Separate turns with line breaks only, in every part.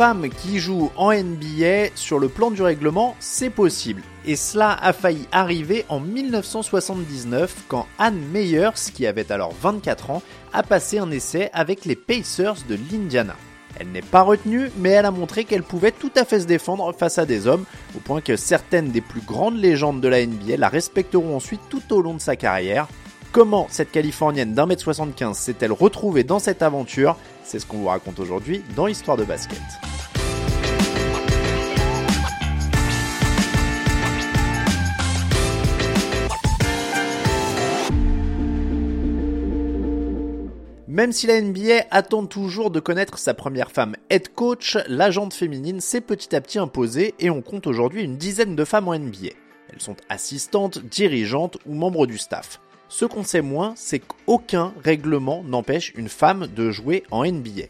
Femme qui joue en NBA sur le plan du règlement, c'est possible. Et cela a failli arriver en 1979 quand Anne Meyers, qui avait alors 24 ans, a passé un essai avec les Pacers de l'Indiana. Elle n'est pas retenue, mais elle a montré qu'elle pouvait tout à fait se défendre face à des hommes, au point que certaines des plus grandes légendes de la NBA la respecteront ensuite tout au long de sa carrière. Comment cette Californienne d'un mètre 75 s'est-elle retrouvée dans cette aventure? C'est ce qu'on vous raconte aujourd'hui dans Histoire de basket. Même si la NBA attend toujours de connaître sa première femme head coach, l'agente féminine s'est petit à petit imposée et on compte aujourd'hui une dizaine de femmes en NBA. Elles sont assistantes, dirigeantes ou membres du staff. Ce qu'on sait moins, c'est qu'aucun règlement n'empêche une femme de jouer en NBA.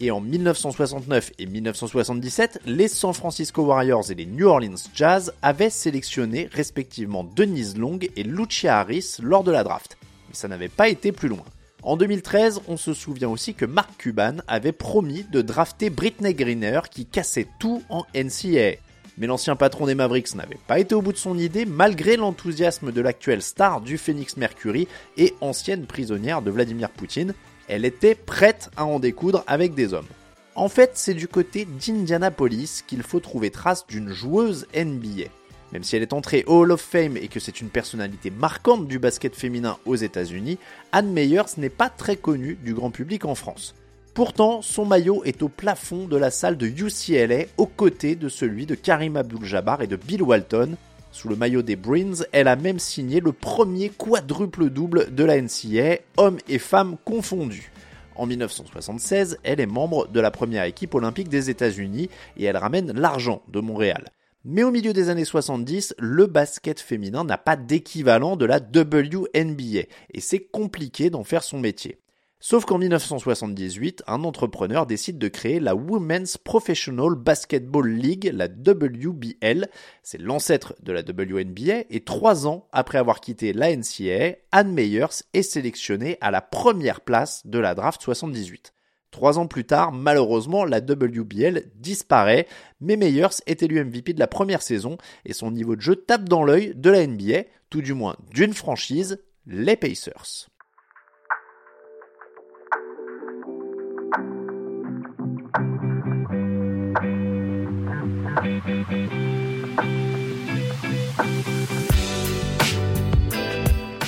Et en 1969 et 1977, les San Francisco Warriors et les New Orleans Jazz avaient sélectionné respectivement Denise Long et Lucia Harris lors de la draft. Mais ça n'avait pas été plus loin. En 2013, on se souvient aussi que Mark Cuban avait promis de drafter Britney Greener qui cassait tout en NCAA. Mais l'ancien patron des Mavericks n'avait pas été au bout de son idée malgré l'enthousiasme de l'actuelle star du Phoenix Mercury et ancienne prisonnière de Vladimir Poutine. Elle était prête à en découdre avec des hommes. En fait, c'est du côté d'Indianapolis qu'il faut trouver trace d'une joueuse NBA. Même si elle est entrée au Hall of Fame et que c'est une personnalité marquante du basket féminin aux États-Unis, Anne Meyers n'est pas très connue du grand public en France. Pourtant, son maillot est au plafond de la salle de UCLA aux côtés de celui de Karim Abdul-Jabbar et de Bill Walton. Sous le maillot des Bruins, elle a même signé le premier quadruple-double de la NCAA, hommes et femmes confondus. En 1976, elle est membre de la première équipe olympique des États-Unis et elle ramène l'argent de Montréal. Mais au milieu des années 70, le basket féminin n'a pas d'équivalent de la WNBA et c'est compliqué d'en faire son métier. Sauf qu'en 1978, un entrepreneur décide de créer la Women's Professional Basketball League, la WBL. C'est l'ancêtre de la WNBA et trois ans après avoir quitté la NCAA, Anne Meyers est sélectionnée à la première place de la draft 78. Trois ans plus tard, malheureusement, la WBL disparaît, mais Meyers est élu MVP de la première saison et son niveau de jeu tape dans l'œil de la NBA, tout du moins d'une franchise, les Pacers.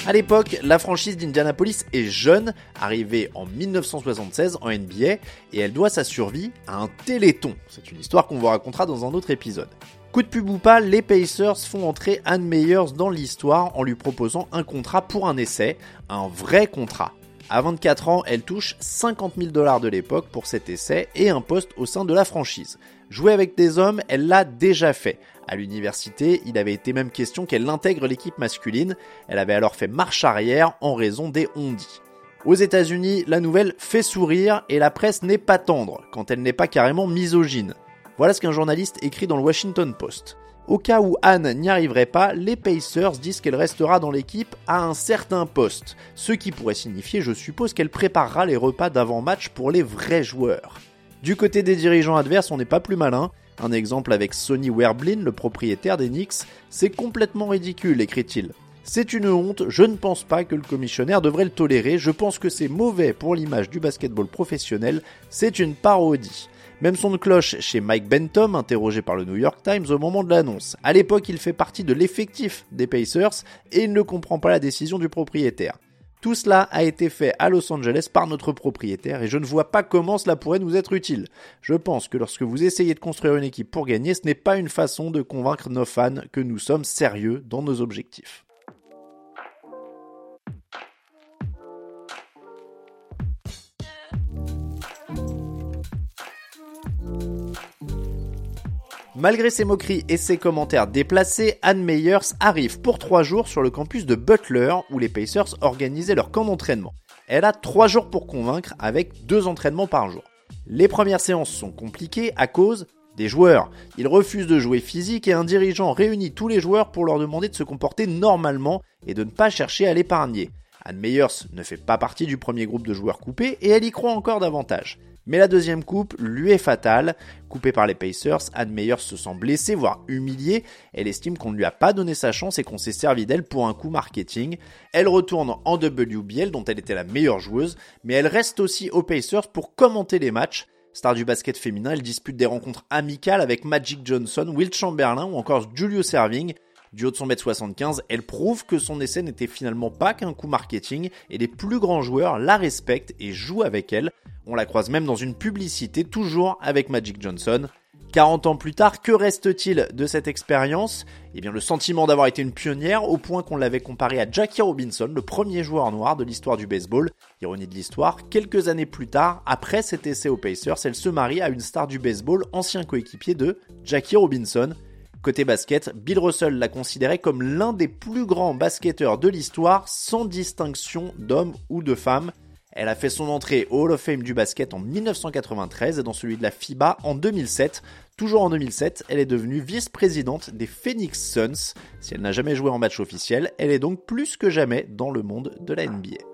À l'époque, la franchise d'Indianapolis est jeune, arrivée en 1976 en NBA, et elle doit sa survie à un téléthon. C'est une histoire qu'on vous racontera dans un autre épisode. Coup de pub ou pas, les Pacers font entrer Anne Meyers dans l'histoire en lui proposant un contrat pour un essai, un vrai contrat. À 24 ans, elle touche 50 000 dollars de l'époque pour cet essai et un poste au sein de la franchise. Jouer avec des hommes, elle l'a déjà fait. À l'université, il avait été même question qu'elle intègre l'équipe masculine. Elle avait alors fait marche arrière en raison des ondis. Aux États-Unis, la nouvelle fait sourire et la presse n'est pas tendre quand elle n'est pas carrément misogyne. Voilà ce qu'un journaliste écrit dans le Washington Post. Au cas où Anne n'y arriverait pas, les Pacers disent qu'elle restera dans l'équipe à un certain poste, ce qui pourrait signifier, je suppose, qu'elle préparera les repas d'avant-match pour les vrais joueurs. Du côté des dirigeants adverses, on n'est pas plus malin. Un exemple avec Sonny Werblin, le propriétaire des Knicks, c'est complètement ridicule, écrit-il. C'est une honte, je ne pense pas que le commissionnaire devrait le tolérer, je pense que c'est mauvais pour l'image du basketball professionnel, c'est une parodie. Même son de cloche chez Mike Bentham, interrogé par le New York Times au moment de l'annonce. À l'époque, il fait partie de l'effectif des Pacers et il ne comprend pas la décision du propriétaire. Tout cela a été fait à Los Angeles par notre propriétaire et je ne vois pas comment cela pourrait nous être utile. Je pense que lorsque vous essayez de construire une équipe pour gagner, ce n'est pas une façon de convaincre nos fans que nous sommes sérieux dans nos objectifs. Malgré ses moqueries et ses commentaires déplacés, Anne Meyers arrive pour trois jours sur le campus de Butler où les Pacers organisaient leur camp d'entraînement. Elle a trois jours pour convaincre avec deux entraînements par jour. Les premières séances sont compliquées à cause des joueurs. Ils refusent de jouer physique et un dirigeant réunit tous les joueurs pour leur demander de se comporter normalement et de ne pas chercher à l'épargner. Anne Meyers ne fait pas partie du premier groupe de joueurs coupés et elle y croit encore davantage. Mais la deuxième coupe lui est fatale. Coupée par les Pacers, Anne Meyers se sent blessée, voire humiliée. Elle estime qu'on ne lui a pas donné sa chance et qu'on s'est servi d'elle pour un coup marketing. Elle retourne en WBL dont elle était la meilleure joueuse, mais elle reste aussi aux Pacers pour commenter les matchs. Star du basket féminin, elle dispute des rencontres amicales avec Magic Johnson, Will Chamberlain ou encore Julio Serving. Du haut de son mètre 75, elle prouve que son essai n'était finalement pas qu'un coup marketing et les plus grands joueurs la respectent et jouent avec elle. On la croise même dans une publicité toujours avec Magic Johnson. 40 ans plus tard, que reste-t-il de cette expérience? Eh bien le sentiment d'avoir été une pionnière au point qu'on l'avait comparé à Jackie Robinson, le premier joueur noir de l'histoire du baseball. Ironie de l'histoire, quelques années plus tard, après cet essai aux Pacers, elle se marie à une star du baseball, ancien coéquipier de Jackie Robinson. Côté basket, Bill Russell l'a considéré comme l'un des plus grands basketteurs de l'histoire sans distinction d'homme ou de femme. Elle a fait son entrée au Hall of Fame du basket en 1993 et dans celui de la FIBA en 2007. Toujours en 2007, elle est devenue vice-présidente des Phoenix Suns. Si elle n'a jamais joué en match officiel, elle est donc plus que jamais dans le monde de la NBA.